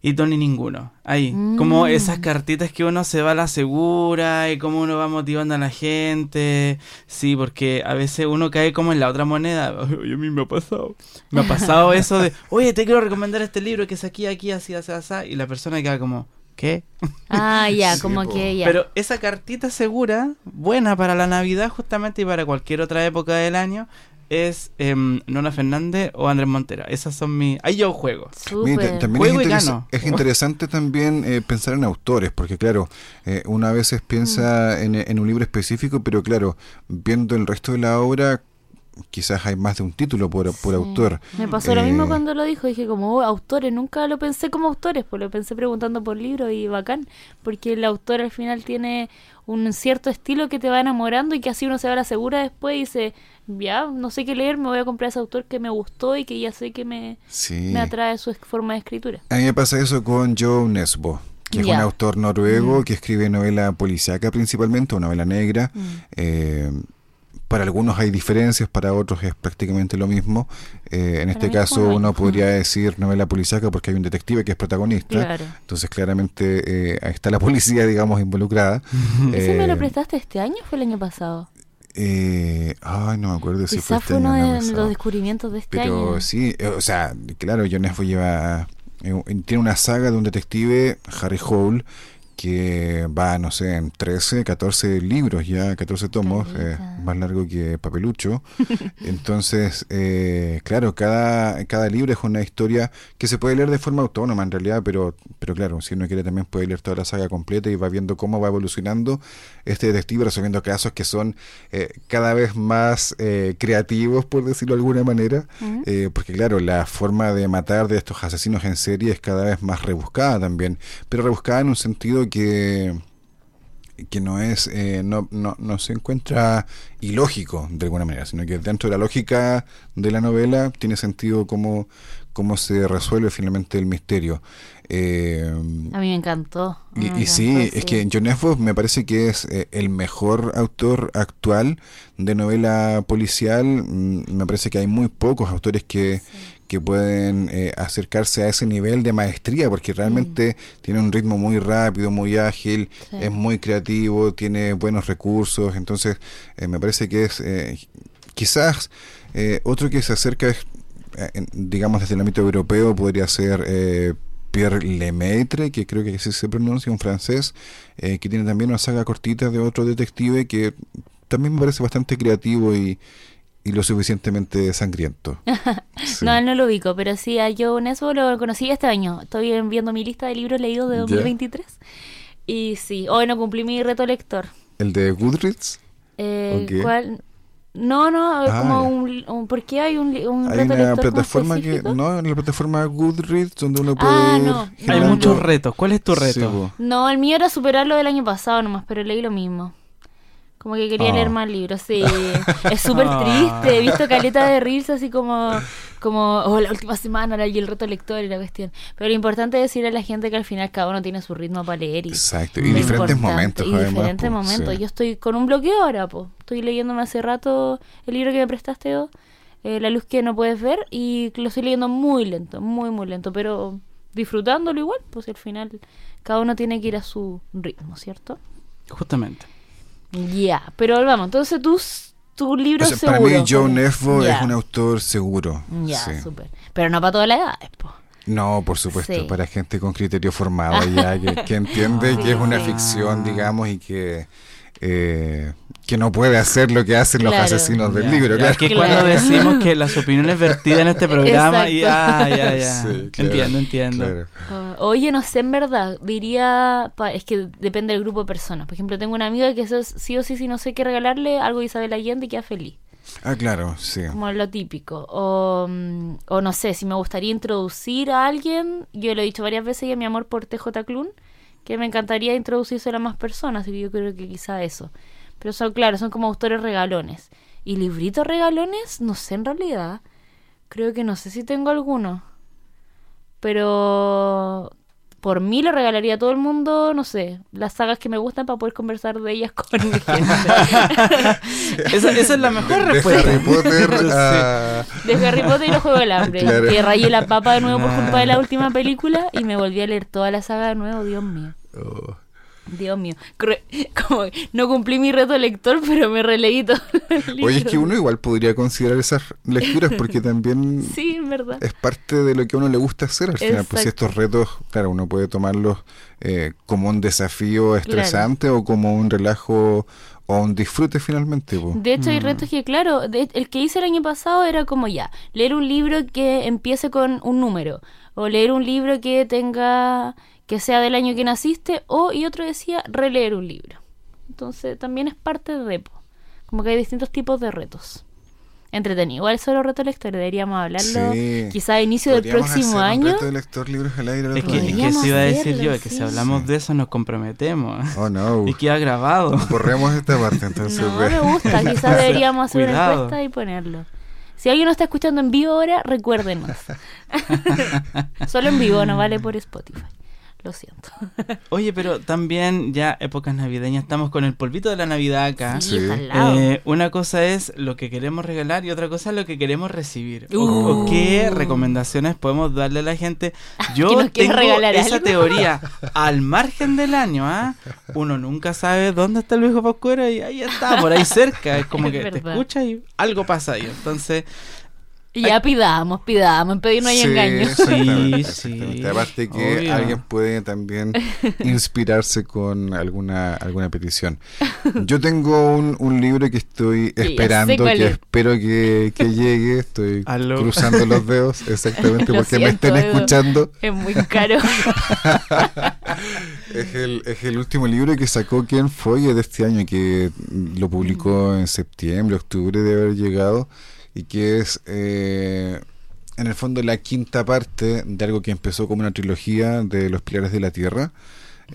y Tony ninguno. Ahí, como mm. esas cartitas que uno se va a la segura y cómo uno va motivando a la gente. Sí, porque a veces uno cae como en la otra moneda. Oye, a mí me ha pasado. Me ha pasado eso de, oye, te quiero recomendar este libro que es aquí, aquí, así, así, así. Y la persona queda como, ¿qué? Ah, ya, como que ya. Pero esa cartita segura, buena para la Navidad justamente y para cualquier otra época del año, es em, Nona Fernández o Andrés Montera. Esas son mis... Ahí yo juego. también es, interesante también eh, pensar en autores, porque claro, eh, una veces piensa mm. en, un libro específico, pero claro, viendo el resto de la obra, quizás hay más de un título por, por autor. Me pasó lo mismo eh, cuando lo dijo, dije como oh, autores, nunca lo pensé como autores, pues lo pensé preguntando por libros y bacán, porque el autor al final tiene un cierto estilo que te va enamorando y que así uno se va a la segura después y dice, ya, no sé qué leer, me voy a comprar ese autor que me gustó y que ya sé que me, me atrae su forma de escritura. A mí me pasa eso con Joe Nesbo que es un autor noruego mm. que escribe novela policíaca principalmente, o novela negra. Mm. Eh, para algunos hay diferencias, para otros es prácticamente lo mismo. Eh, en este caso uno podría decir novela policíaca porque hay un detective que es protagonista. Entonces claramente eh, ahí está la policía, digamos, involucrada. ¿Ese me lo eh, prestaste este año o fue el año pasado? ay, no me acuerdo si fue este fue uno de los descubrimientos de este año. Pero sí, o sea, claro, John lleva... tiene una saga de un detective, Harry Hole, que va, no sé, en 13, 14 libros ya, 14 tomos, eh, más largo que papelucho. Entonces, eh, claro, cada, cada libro es una historia que se puede leer de forma autónoma en realidad, pero, pero claro, si uno quiere también puede leer toda la saga completa y va viendo cómo va evolucionando este detective resolviendo casos que son eh, cada vez más creativos, por decirlo de alguna manera, porque claro, la forma de matar de estos asesinos en serie es cada vez más rebuscada también, pero rebuscada en un sentido que que no es eh, no, no, no, se encuentra ilógico de alguna manera, sino que dentro de la lógica de la novela tiene sentido cómo, cómo se resuelve finalmente el misterio. Eh, a mí me encantó. Y, sí, es que John Esvos me parece que es eh, el mejor autor actual de novela policial. Mm, me parece que hay muy pocos autores que, que pueden eh, acercarse a ese nivel de maestría, porque realmente mm. tiene un ritmo muy rápido, muy ágil, es muy creativo, tiene buenos recursos. Entonces, me parece que es quizás otro que se acerca es digamos desde el ámbito europeo podría ser eh, Pierre Lemaitre, que creo que así se pronuncia, un francés, eh, que tiene también una saga cortita de otro detective que también me parece bastante creativo y, lo suficientemente sangriento. No, no lo ubico, pero sí, a Joe Nesbo lo conocí este año. Estoy viendo mi lista de libros leídos de 2023. Y sí, hoy no cumplí mi reto lector. ¿El de Goodreads? Eh, ¿Cuál? No, no, es como ah, un, ¿Por qué hay un, un hay una plataforma que no, en la plataforma Goodreads donde uno puede ah, no. Hay muchos retos. ¿Cuál es tu reto? no, el mío era superarlo del año pasado nomás, pero leí lo mismo. Como que quería leer ah. más libros, sí. es súper triste. He visto caleta de reels así como, como oh, la última semana y el reto lector y la cuestión. Pero lo importante es decirle a la gente que al final cada uno tiene su ritmo para leer. Y Exacto, y diferentes momentos. Y diferentes momentos. Yo estoy con un bloqueo ahora, pues. Estoy leyéndome hace rato el libro que me prestaste, eh, La luz que no puedes ver, y lo estoy leyendo muy lento, muy, muy lento, pero disfrutándolo igual, pues al final cada uno tiene que ir a su ritmo, ¿cierto? Justamente. Ya, pero vamos, entonces tú, tu libro o Para mí Joe Nesbo es un autor seguro. Ya, súper. Pero no para toda la edad, pues. No, por supuesto, para gente con criterio formado ya, que, entiende que es una ficción, digamos, y que eh, que no puede hacer lo que hacen los asesinos del libro. Claro. que cuando decimos que las opiniones vertidas en este programa, ya, ya, ya. entiendo, entiendo. Ah, oye, no sé, en verdad, diría, es que depende del grupo de personas. Por ejemplo, tengo una amiga que eso sí o sí, si no sé qué regalarle, algo a Isabel Allende y queda feliz. Ah, claro, sí. Como lo típico. O, mm, o no sé, si me gustaría introducir a alguien, yo lo he dicho varias veces y a mi amor por TJ Clun, que me encantaría introducirse a más personas, y yo creo que quizá eso. Pero son, claro, son como autores regalones. ¿Y libritos regalones? No sé en realidad. Creo que no sé si tengo alguno. Pero por mí lo regalaría a todo el mundo, no sé, las sagas que me gustan para poder conversar de ellas con mi gente. esa, esa, es la mejor respuesta. De Harry Potter De Harry Potter y los Juegos del Hambre. Que rayé la papa de nuevo por culpa de la última película y me volví a leer toda la saga de nuevo, Dios mío. Oh. Dios mío, como no cumplí mi reto lector, pero me releí todo el Oye, es que uno igual podría considerar esas lecturas porque también sí, verdad. es parte de lo que a uno le gusta hacer al final. Pues estos retos, claro, uno puede tomarlos eh, como un desafío estresante o como un relajo o un disfrute finalmente. De hecho, hay mm. retos que, claro, el que hice el año pasado era como ya, leer un libro que empiece con un número o leer un libro que tenga que sea del año que naciste, o, y otro decía, releer un libro. Entonces también es parte de repo. Como que hay distintos tipos de retos. Entretenido. Igual solo reto lector, deberíamos hablarlo quizá a inicio del próximo año. reto lector, libros al aire. Es que, es que se iba a decir yo, que si hablamos de eso nos comprometemos. Oh, no. y queda grabado. Borremos esta parte entonces. No, me gusta, quizás deberíamos hacer una encuesta y ponerlo. Si alguien nos está escuchando en vivo ahora, recuérdenos. Solo en vivo, no vale por Spotify. Lo siento. Oye, pero también ya épocas navideñas, estamos con el polvito de la Navidad acá. Sí, eh, una cosa es lo que queremos regalar y otra cosa es lo que queremos recibir. O, qué uh. recomendaciones podemos darle a la gente. Yo tengo esa teoría al margen del año, ¿ah? Uno nunca sabe dónde está el viejo Pascuero y ahí está, por ahí cerca. Es como que te escucha y algo pasa ahí. Entonces, y ya pidamos, pidamos, en pedir no hay engaño. Sí, sí. Aparte que alguien puede también inspirarse con alguna alguna petición. Yo tengo un, un libro que estoy esperando, que espero que, que, llegue. Estoy cruzando los dedos, exactamente, porque me estén escuchando. Es muy caro. es, el, es el último libro que sacó Ken Foy de este año, que lo publicó en septiembre, octubre de haber llegado y que es eh, en el fondo la quinta parte de algo que empezó como una trilogía de los pilares de la tierra.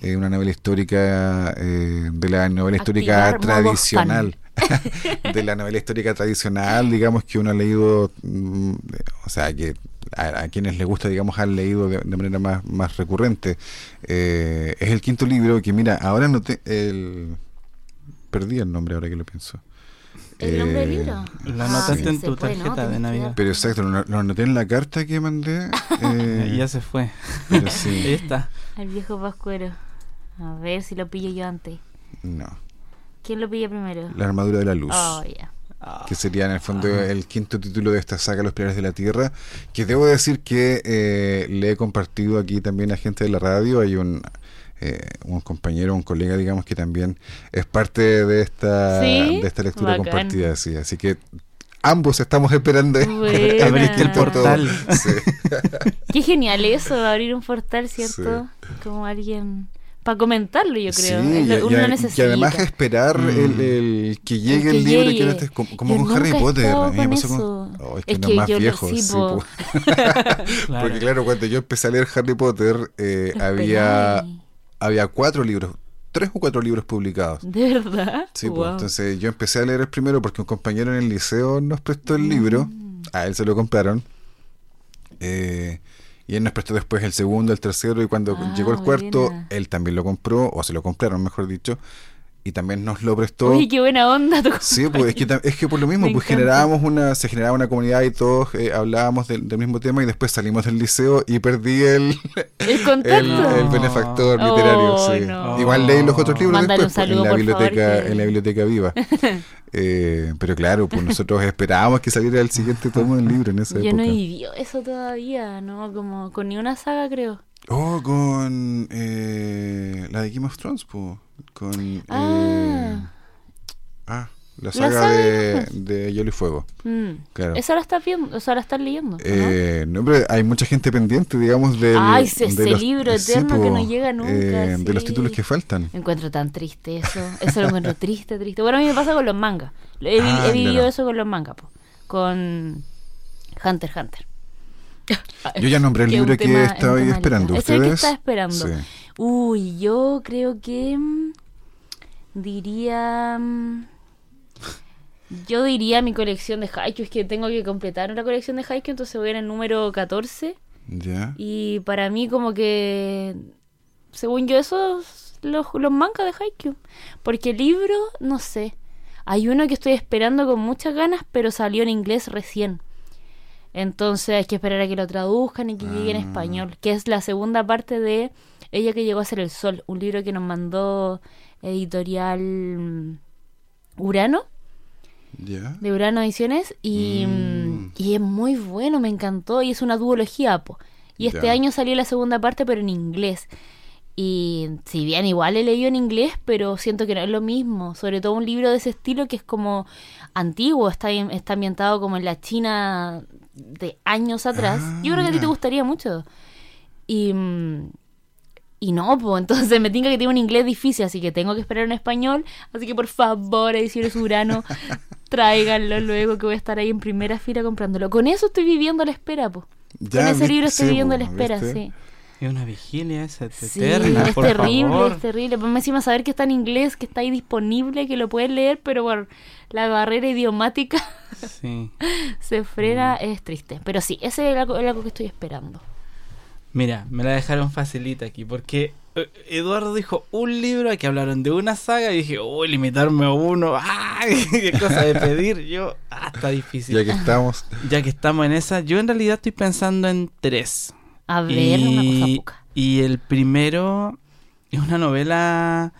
eh, una novela histórica eh, de la novela histórica tradicional. de la novela histórica tradicional, digamos, que uno ha leído, mm, o sea, que a, quienes les gusta, digamos, han leído de, manera más, más recurrente. es el quinto libro que, mira, ahora no te, el, perdí el nombre ahora que lo pienso. ¿El nombre del libro? Lo anotaste en tu tarjeta de Navidad. Pero exacto, lo, anoté en la carta que mandé. Eh, ya se fue. Pero sí. Ahí está. El viejo Pascuero. A ver si lo pillo yo antes. No. ¿Quién lo pilla primero? La armadura de la luz. Oh, ya. Que sería en el fondo el quinto título de esta saga, Los Pilares de la Tierra. Que debo decir que eh, le he compartido aquí también a gente de la radio. Hay un eh, un compañero, un colega, digamos, que también es parte de esta, de esta lectura compartida. Sí. Así que ambos estamos esperando abrir el portal. Qué genial eso, abrir un portal, ¿cierto? Como alguien para comentarlo, yo creo. Sí, y, además esperar mm. el, que llegue el, libro que como, con Harry Potter. A mí me pasó con, oh, es que no es más viejo. Sí, Porque claro, cuando yo empecé a leer Harry Potter, eh, había había cuatro libros, tres o cuatro libros publicados. ¿De verdad? Sí, pues, entonces yo empecé a leer el primero porque un compañero en el liceo nos prestó el libro, mm. a él se lo compraron, eh, y él nos prestó después el segundo, el tercero, y cuando ah, llegó el cuarto, él también lo compró, o se lo compraron, mejor dicho, y también nos lo prestó. Uy, qué buena onda. sí, pues es que, es que por lo mismo, pues generábamos una, se generaba una comunidad y todos eh, hablábamos del, mismo tema y después salimos del liceo y perdí el, el, contacto? el, benefactor literario. sí. Igual leí los otros libros después pues, en, la biblioteca, en la biblioteca viva. eh, pero claro, pues nosotros esperábamos que saliera el siguiente tomo del libro en esa Yo época. no vivió eso todavía, ¿no? Como con ni una saga, creo. Oh, con eh, la de Game of Thrones, pues. Con. Ah. Eh, ah la saga, de, de, Hielo y Fuego. Mm. Claro. ¿Esa la estás viendo? O sea, la estás leyendo? Eh, ¿no? hombre, hay mucha gente pendiente, digamos, del, Ay, ese, libro eterno que no llega nunca. Eh, de los títulos que faltan. Me encuentro tan triste eso. Eso lo encuentro triste, triste. Bueno, a mí me pasa con los mangas. He, ah, vivido eso con los mangas, po. con Hunter Hunter. Yo ya nombré el libro que estaba esperando. ¿Ustedes? que está esperando. Uy, yo creo que mm, diría mm, yo diría mi colección de Haikyuu, es que tengo que completar una colección de Haikyuu, entonces voy en el número 14. Ya. Y para mí como que según yo esos los, los mangas de Haikyuu, porque el libro no sé. Hay uno que estoy esperando con muchas ganas, pero salió en inglés recién. Entonces hay que esperar a que lo traduzcan y que llegue en ah. español, que es la segunda parte de Ella que llegó a ser el sol, un libro que nos mandó editorial mm, Urano. De Urano Ediciones y, mm. y, es muy bueno, me encantó y es una duología. Po. Y este año salió la segunda parte pero en inglés. Y si bien igual he leído en inglés, pero siento que no es lo mismo. Sobre todo un libro de ese estilo que es como antiguo, está, está ambientado como en la China de años atrás. Yo creo que a ti te ah, gustaría mucho. Y, y no, pues entonces me tengo que tener un inglés difícil, así que tengo que esperar en español. Así que por favor, ediciones Urano, tráiganlo luego que voy a estar ahí en primera fila comprándolo. Con eso estoy viviendo la espera, pues. Con ese libro estoy viviendo la espera, sí. Es una vigilia esa sí, es terrible, es terrible. Pues me encima saber que está en inglés, que está ahí disponible, que lo puedes leer, pero por la barrera idiomática se frena, mm. es triste. Pero sí, ese es algo, que estoy esperando. Mira, me la dejaron facilita aquí, porque eh, Eduardo dijo un libro, aquí hablaron de una saga, y dije, uy, limitarme a uno, ¡ay! ¡Qué cosa de pedir! Yo, ah, está difícil. Ya que estamos. Ya que estamos en esa, yo en realidad estoy pensando en tres. A ver, y, una cosa Y el primero es una novela.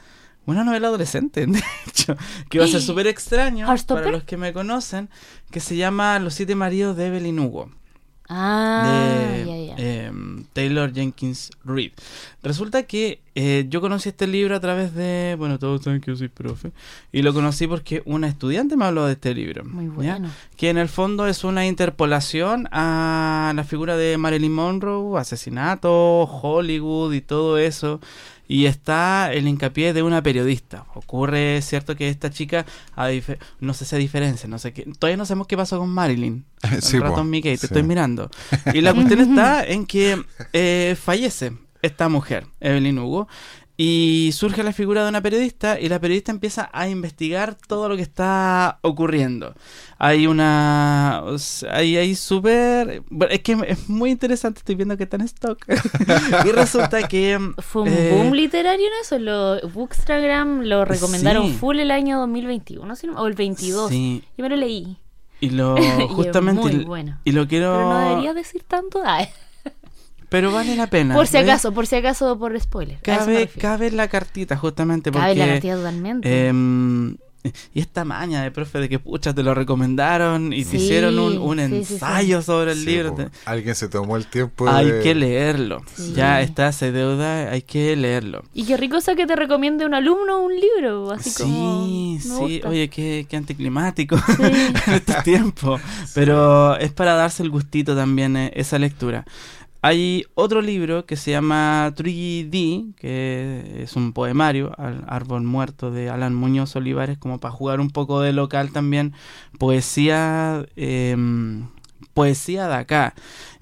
Una novela adolescente, de hecho, que va a ser súper extraño para los que me conocen, que se llama Los siete maridos de Evelyn Hugo. Ah, de em, Taylor Jenkins Reid. Resulta que eh, yo conocí este libro a través de, bueno, todos saben que yo soy profe, y lo conocí porque una estudiante me habló de este libro. Muy bueno. Que en el fondo es una interpolación a la figura de Marilyn Monroe, asesinato, Hollywood y todo eso y está el hincapié de una periodista. Ocurre, cierto, que esta chica, no sé si diferencia, no sé qué, todavía no sabemos qué pasó con Marilyn. sí, Mickey, te estoy mirando. Y la cuestión está en que eh, fallece esta mujer, Evelyn Hugo, Y surge la figura de una periodista y la periodista empieza a investigar todo lo que está ocurriendo. Hay una... Hay, hay súper... es que es muy interesante, estoy viendo que está en stock. y resulta que... Fue un eh, boom literario en eso. Lo, Bookstagram lo recomendaron full el año 2021 o el 22. Sí. Yo me lo leí. Y lo... justamente... y, bueno. y lo quiero... Pero no debería decir tanto. Pero vale la pena. Por si acaso, por si acaso, por spoiler. Cabe, cabe la cartita, justamente. Porque, cabe la cartita totalmente. Em, y esta maña de profe de que pucha te lo recomendaron y te hicieron un, ensayo sobre el libro. alguien se tomó el tiempo. Hay que leerlo. Ya está, se deuda, hay que leerlo. Y qué rico sea que te recomiende un alumno un libro, así sí, como. Sí, oye, qué, qué anticlimático en este tiempo. Pero es para darse el gustito también eh, esa lectura. Hay otro libro que se llama 3D, que es un poemario, Árbol Muerto de Alan Muñoz Olivares, como para jugar un poco de local también. Poesía, em, poesía de acá.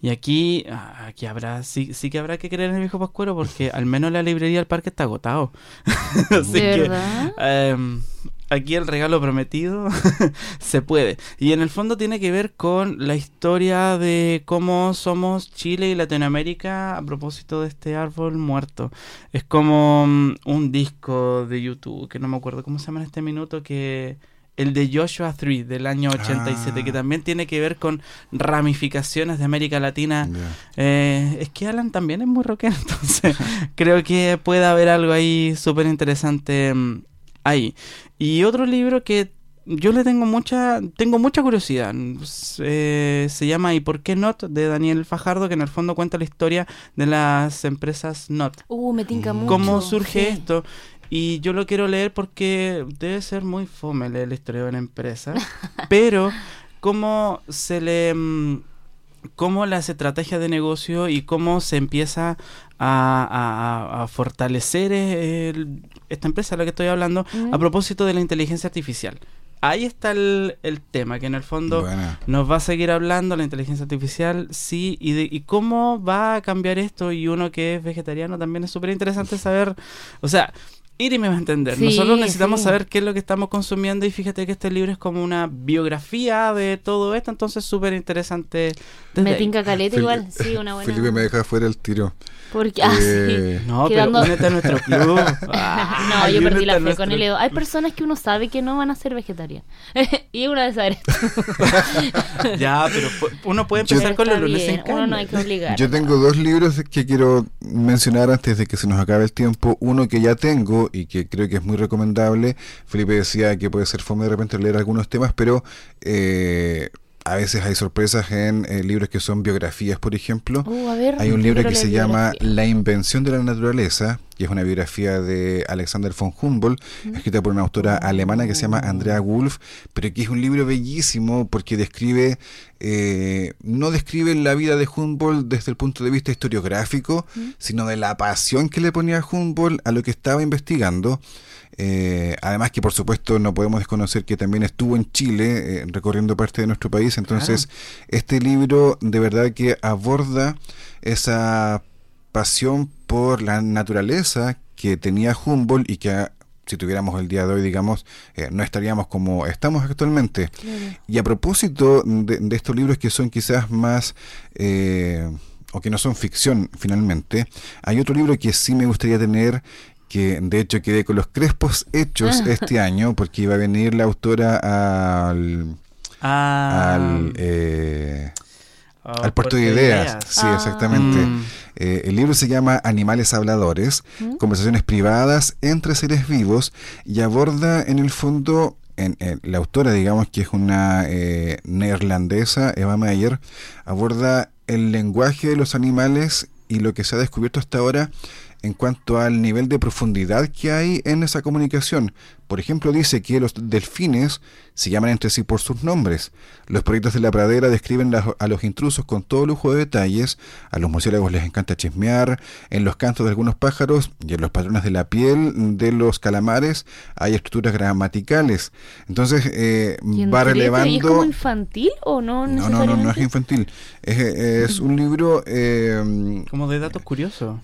Y aquí, ah, aquí habrá, sí, sí que habrá que creer en el viejo Pascuero porque al menos la librería del parque está agotado. Así que, em, aquí el regalo prometido se puede. Y en el fondo tiene que ver con la historia de cómo somos Chile y Latinoamérica a propósito de este árbol muerto. Es como mm, un disco de YouTube, que no me acuerdo cómo se llama en este minuto, que el de Joshua 3 del año 87, que ah. también tiene que ver con ramificaciones de América Latina. Eh, es que Alan también es muy rockero, entonces creo que puede haber algo ahí súper interesante mm, ahí. Y otro libro que yo le tengo mucha tengo mucha curiosidad eh, se llama y por qué not de Daniel Fajardo que en el fondo cuenta la historia de las empresas not. Uh me tinca mucho. Cómo surge esto y yo lo quiero leer porque debe ser muy fome leer la historia de una empresa pero cómo se le mm, cómo las estrategias de negocio y cómo se empieza a, fortalecer esta empresa de la que estoy hablando a propósito de la inteligencia artificial. Ahí está el, tema, que en el fondo nos va a seguir hablando la inteligencia artificial, sí, y, de, y cómo va a cambiar esto. Y uno que es vegetariano también es súper interesante saber, o sea, ir y me va a entender. Nosotros necesitamos saber qué es lo que estamos consumiendo y fíjate que este libro es como una biografía de todo esto, entonces súper interesante. Me tinca caleta igual, sí, una buena. Felipe me deja fuera el tiro. Porque, ah, eh, No, pero únete a nuestro club. no, yo perdí la fe con el Edo. Hay personas que uno sabe que no van a ser vegetarianas. y una de esas Ya, pero uno puede empezar con los lunes en Uno no hay que obligar. Yo tengo dos libros que quiero mencionar antes de que se nos acabe el tiempo. Uno que ya tengo y que creo que es muy recomendable. Felipe decía que puede ser fome de repente leer algunos temas, pero... Eh, a veces hay sorpresas en eh, libros que son biografías, por ejemplo. Uh, hay un libro que se llama La invención de la naturaleza, que es una biografía de Alexander von Humboldt, escrita por una autora alemana que se llama Andrea Wolf, pero que es un libro bellísimo porque describe, eh, no describe la vida de Humboldt desde el punto de vista historiográfico, sino de la pasión que le ponía Humboldt a lo que estaba investigando. Eh, además que por supuesto no podemos desconocer que también estuvo en Chile eh, recorriendo parte de nuestro país. Entonces este libro de verdad que aborda esa pasión por la naturaleza que tenía Humboldt y que si tuviéramos el día de hoy, digamos, eh, no estaríamos como estamos actualmente. Y a propósito de, estos libros que son quizás más... o que no son ficción finalmente, hay otro libro que sí me gustaría tener que de hecho quedé con los crespos hechos ah. este año porque iba a venir la autora al ah. al, eh, oh, al puerto de ideas, sí ah. exactamente mm. eh, el libro se llama Animales Habladores ¿Mm? conversaciones privadas entre seres vivos y aborda en el fondo en, la autora digamos que es una eh, neerlandesa Eva Meyer aborda el lenguaje de los animales y lo que se ha descubierto hasta ahora en cuanto al nivel de profundidad que hay en esa comunicación. Por ejemplo, dice que los delfines se llaman entre sí por sus nombres. Los proyectos de la pradera describen a los intrusos con todo lujo de detalles. A los murciélagos les encanta chismear. En los cantos de algunos pájaros y en los patrones de la piel de los calamares hay estructuras gramaticales. Entonces eh, va relevando. ¿Es como infantil o no? No, no, no, no es infantil. Es, un libro. Eh, como de datos curiosos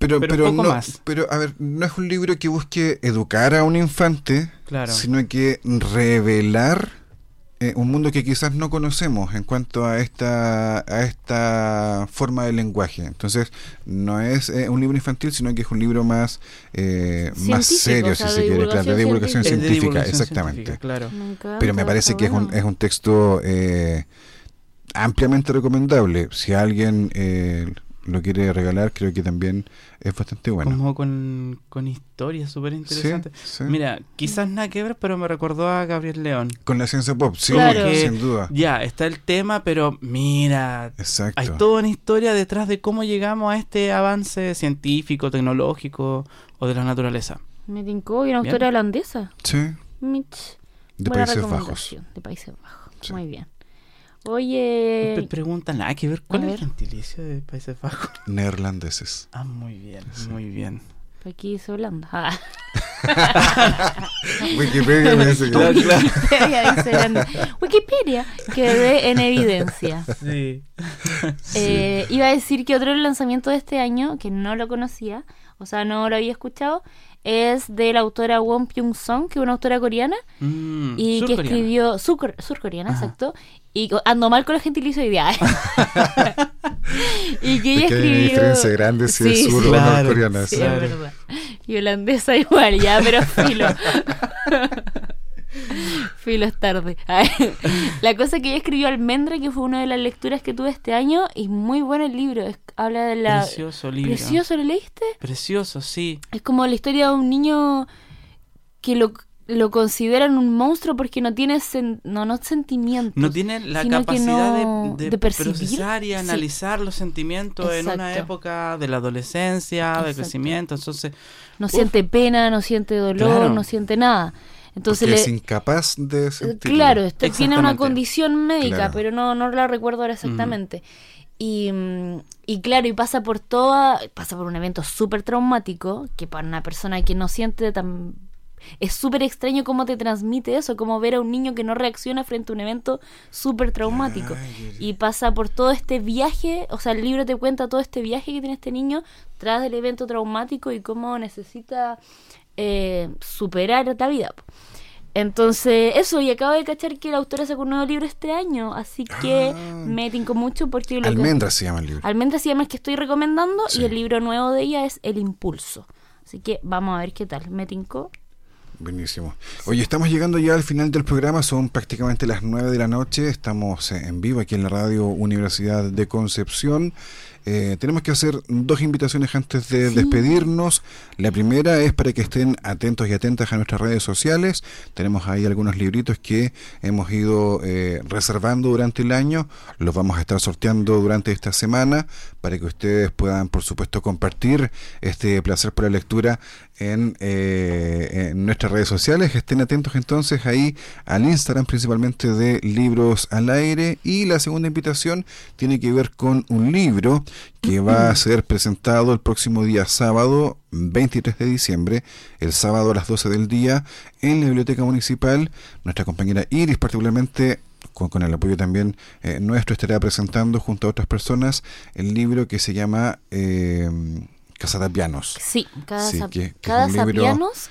pero, pero, no, pero a ver, no es un libro que busque educar a un infante, sino que revelar eh, un mundo que quizás no conocemos en cuanto a esta a esta forma de lenguaje. Entonces, no es eh, un libro infantil, sino que es un libro más eh, más serio, si se quiere, de divulgación científica, exactamente. claro. Pero me parece que es un, es un texto ampliamente recomendable. Si alguien lo quiere regalar, creo que también es bastante bueno. Como con, con historias súper interesantes. Mira, quizás nada que ver, pero me recordó a Gabriel León. Con la ciencia pop, sí, sin duda. Ya, está el tema, pero mira, hay toda una historia detrás de cómo llegamos a este avance científico, tecnológico o de la naturaleza. Me tincó, y una autora holandesa. Sí. Mitch. De Países Bajos. De Países Bajos. Muy bien. Oye. Me preguntan nada que ver. ¿Cuál es el gentilicio de Países Bajos? Neerlandeses. Ah, muy bien, muy bien. Aquí dice Holanda. Ah. Wikipedia me dice claro, claro. Wikipedia quedé en evidencia. Sí. Eh, iba a decir que otro lanzamiento de este año, que no lo conocía, o sea, no lo había escuchado, es de la autora Won Pyung Song, que es una autora coreana, mm, y que escribió, sur, surcoreana, exacto, y ando mal con los gentilicios hoy día. y que ella es escribió... Hay diferencia grande si es sur o norcoreana. Sí, es verdad. Y holandesa igual, ya, pero filo. Filo es tarde. La cosa que ella escribió Almendra, que fue una de las lecturas que tuve este año, y muy bueno el libro. habla de la. Precioso libro. ¿Precioso lo leíste? Precioso, sí. Es como la historia de un niño que lo, lo consideran un monstruo porque no tiene no, no sentimientos. No tiene la capacidad de, procesar y analizar los sentimientos en una época de la adolescencia, del crecimiento. Entonces. No siente pena, no siente dolor, no siente nada. Entonces es incapaz de sentir. Claro, este tiene una condición médica, pero no, no la recuerdo ahora exactamente. Y, y, claro, y pasa por toda, pasa por un evento súper traumático, que para una persona que no siente tan... Es súper extraño cómo te transmite eso, como ver a un niño que no reacciona frente a un evento súper traumático. y pasa por todo este viaje, o sea, el libro te cuenta todo este viaje que tiene este niño tras el evento traumático y cómo necesita eh, superar esta vida. Entonces, eso, y acabo de cachar que la autora sacó un nuevo libro este año, así que ah. me tinco mucho porque... Lo Almendra se llama el libro. Almendra se llama el que estoy recomendando y el libro nuevo de ella es El Impulso. Así que vamos a ver qué tal. Me tinco. Buenísimo. Oye, estamos llegando ya al final del programa, son prácticamente las 9 de la noche, estamos en vivo aquí en la radio Universidad de Concepción. Eh, tenemos que hacer dos invitaciones antes de despedirnos. La primera es para que estén atentos y atentas a nuestras redes sociales. Tenemos ahí algunos libritos que hemos ido eh, reservando durante el año. Los vamos a estar sorteando durante esta semana para que ustedes puedan, por supuesto, compartir este placer por la lectura en, eh, en, nuestras redes sociales. Estén atentos entonces ahí al Instagram principalmente de Libros al Aire. Y la segunda invitación tiene que ver con un libro que va a ser presentado el próximo día sábado 23 de diciembre, el sábado a las 12 del día, en la Biblioteca Municipal. Nuestra compañera Iris particularmente con, el apoyo también eh, nuestro, estará presentando junto a otras personas el libro que se llama eh, Pianos. Sí, Casa, que,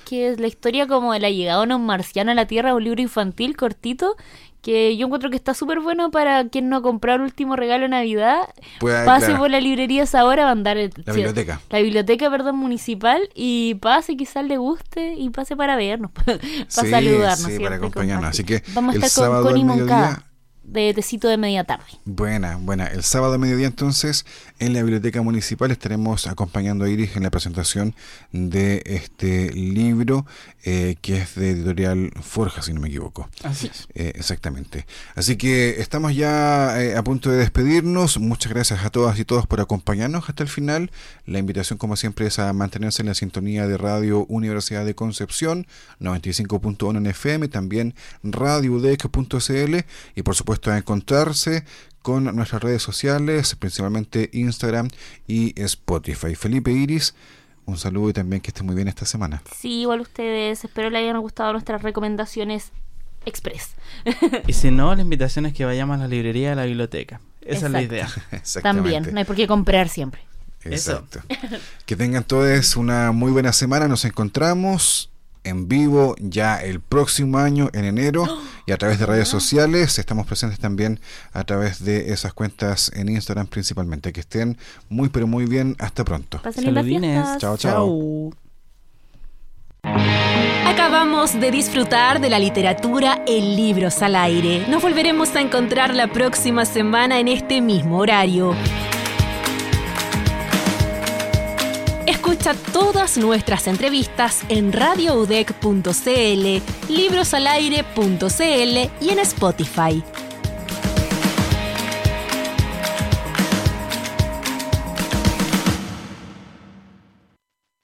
que es la historia como de la llegada de un marciano a la Tierra, un libro infantil cortito que yo encuentro que está súper bueno para quien no ha comprado el último regalo de Navidad. pase por la librería ahora, va a andar la biblioteca. La biblioteca, perdón, municipal y pase, quizás le guste y pase para vernos, para saludarnos. Sí, para acompañarnos. Así que vamos a estar con Connie Moncada de tecito de media tarde. Buena, buena. El sábado a mediodía entonces en la Biblioteca Municipal estaremos acompañando a Iris en la presentación de este libro eh, que es de editorial Forja, si no me equivoco. Así es. Eh, exactamente. Así que estamos ya eh, a punto de despedirnos. Muchas gracias a todas y todos por acompañarnos hasta el final. La invitación, como siempre, es a mantenerse en la sintonía de Radio Universidad de Concepción, 95.1 en FM, también radiodec.cl y por supuesto a encontrarse con nuestras redes sociales, principalmente Instagram y Spotify. Felipe Iris, un saludo y también que esté muy bien esta semana. Sí, igual ustedes. Espero les hayan gustado nuestras recomendaciones express. y si no, la invitación es que vayamos a la librería, a la biblioteca. Esa es la idea. También, no hay por qué comprar siempre. Exacto. Que tengan todos una muy buena semana. Nos encontramos en vivo ya el próximo año, en enero, y a través de redes sociales. Estamos presentes también a través de esas cuentas en Instagram principalmente. Que estén muy, pero muy bien. Hasta pronto. Chao, chao. Acabamos de disfrutar de la literatura El Libros al Aire. Nos volveremos a encontrar la próxima semana en este mismo horario. Escucha todas nuestras entrevistas en radioudec.cl, librosalaire.cl y en Spotify.